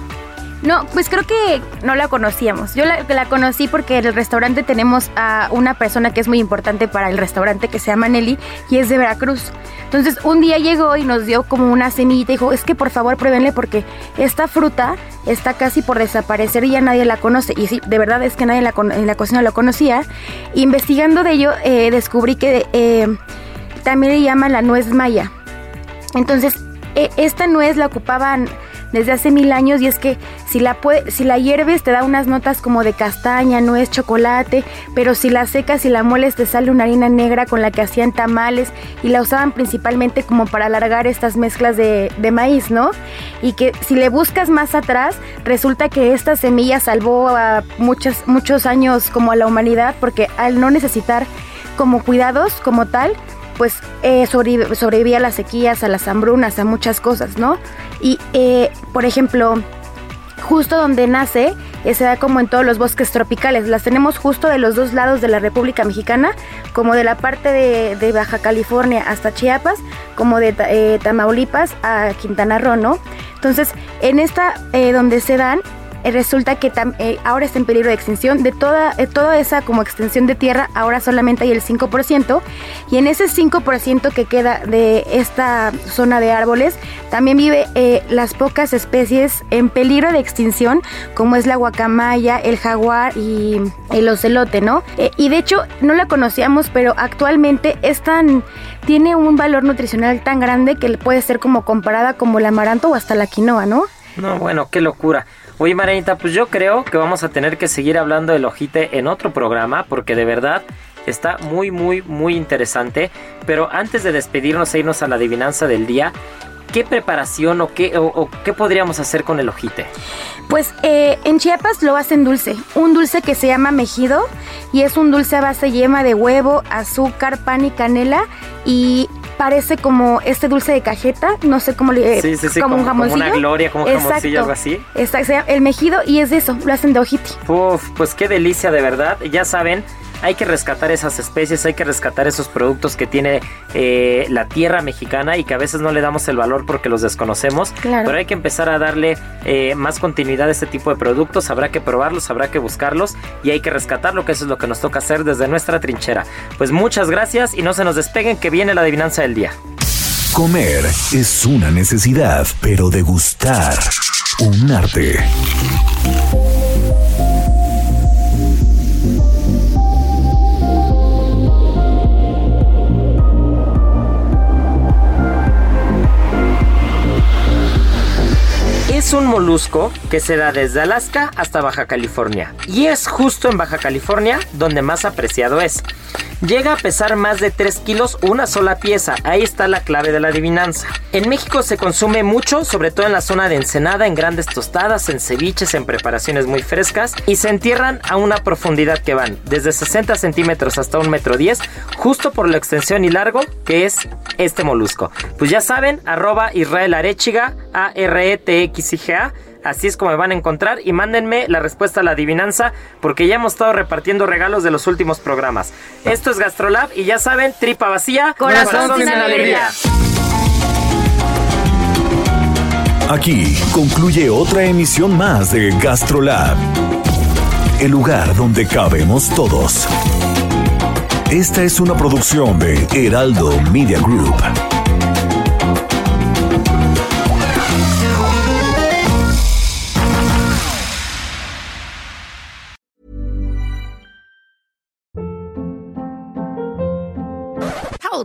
No, pues creo que no la conocíamos. Yo la, la conocí porque en el restaurante tenemos a una persona que es muy importante para el restaurante que se llama Nelly y es de Veracruz. Entonces un día llegó y nos dio como una semillita y dijo, es que por favor pruébenle porque esta fruta está casi por desaparecer y ya nadie la conoce. Y sí, de verdad es que nadie la en la cocina lo conocía. Investigando de ello eh, descubrí que eh, también le llaman la nuez maya. Entonces, e- esta nuez la ocupaban desde hace mil años y es que si la, si la hierves te da unas notas como de castaña, nuez, chocolate, pero si la secas y la mueles te sale una harina negra con la que hacían tamales y la usaban principalmente como para alargar estas mezclas de, de maíz, ¿no? Y que si le buscas más atrás, resulta que esta semilla salvó a muchos, muchos años como a la humanidad porque al no necesitar como cuidados como tal, pues eh, sobrevi- sobrevivía a las sequías, a las hambrunas, a muchas cosas, ¿no? Y, eh, por ejemplo, justo donde nace, eh, se da como en todos los bosques tropicales. Las tenemos justo de los dos lados de la República Mexicana, como de la parte de, Baja California hasta Chiapas, como de eh, Tamaulipas a Quintana Roo, ¿no? Entonces, en esta donde se dan, eh, resulta que eh, ahora está en peligro de extinción. De toda, eh, toda esa como extensión de tierra, ahora solamente hay el 5%. Y en ese 5% que queda de esta zona de árboles, también vive las pocas especies en peligro de extinción, como es la guacamaya, el jaguar y el ocelote, ¿no? Y de hecho, no la conocíamos, pero actualmente es tan, tiene un valor nutricional tan grande que puede ser como comparada como el amaranto o hasta la quinoa, ¿no? No, bueno, qué locura. Oye, Marianita, pues yo creo que vamos a tener que seguir hablando del ojite en otro programa, porque de verdad está muy, muy, muy interesante. Pero antes de despedirnos e irnos a la adivinanza del día, ¿qué preparación o qué, o, qué podríamos hacer con el ojite? Pues eh, en Chiapas lo hacen dulce, un dulce que se llama mejido y es un dulce a base yema de huevo, azúcar, pan y canela y parece como este dulce de cajeta, no sé cómo le Sí, sí, sí, como, un como jamoncillo. una gloria, como un jamoncillo, algo así. Exacto, el mejido y es de eso, lo hacen de ojite. Uf, pues qué delicia de verdad. Ya saben, hay que rescatar esas especies, hay que rescatar esos productos que tiene eh, la tierra mexicana y que a veces no le damos el valor porque los desconocemos, pero hay que empezar a darle eh, más continuidad a este tipo de productos, habrá que probarlos, habrá que buscarlos y hay que rescatarlo, que eso es lo que nos toca hacer desde nuestra trinchera. Pues muchas gracias y no se nos despeguen que viene la adivinanza del día. Comer es una necesidad, pero degustar un arte. Es un molusco que se da desde Alaska hasta Baja California y es justo en Baja California donde más apreciado es. Llega a pesar más de 3 kilos una sola pieza, ahí está la clave de la adivinanza. En México se consume mucho, sobre todo en la zona de Ensenada, en grandes tostadas, en ceviches, en preparaciones muy frescas y se entierran a una profundidad que van desde 60 centímetros hasta un metro 10, justo por la extensión y largo que es este molusco. Pues ya saben, arroba Israel Arechiga, A-R-E-T-X-I-G-A. Así es como me van a encontrar y mándenme la respuesta a la adivinanza porque ya hemos estado repartiendo regalos de los últimos programas. Esto es Gastrolab y ya saben, tripa vacía, Corazón sin alegría. Aquí concluye otra emisión más de Gastrolab, el lugar donde cabemos todos. Esta es una producción de Heraldo Media Group.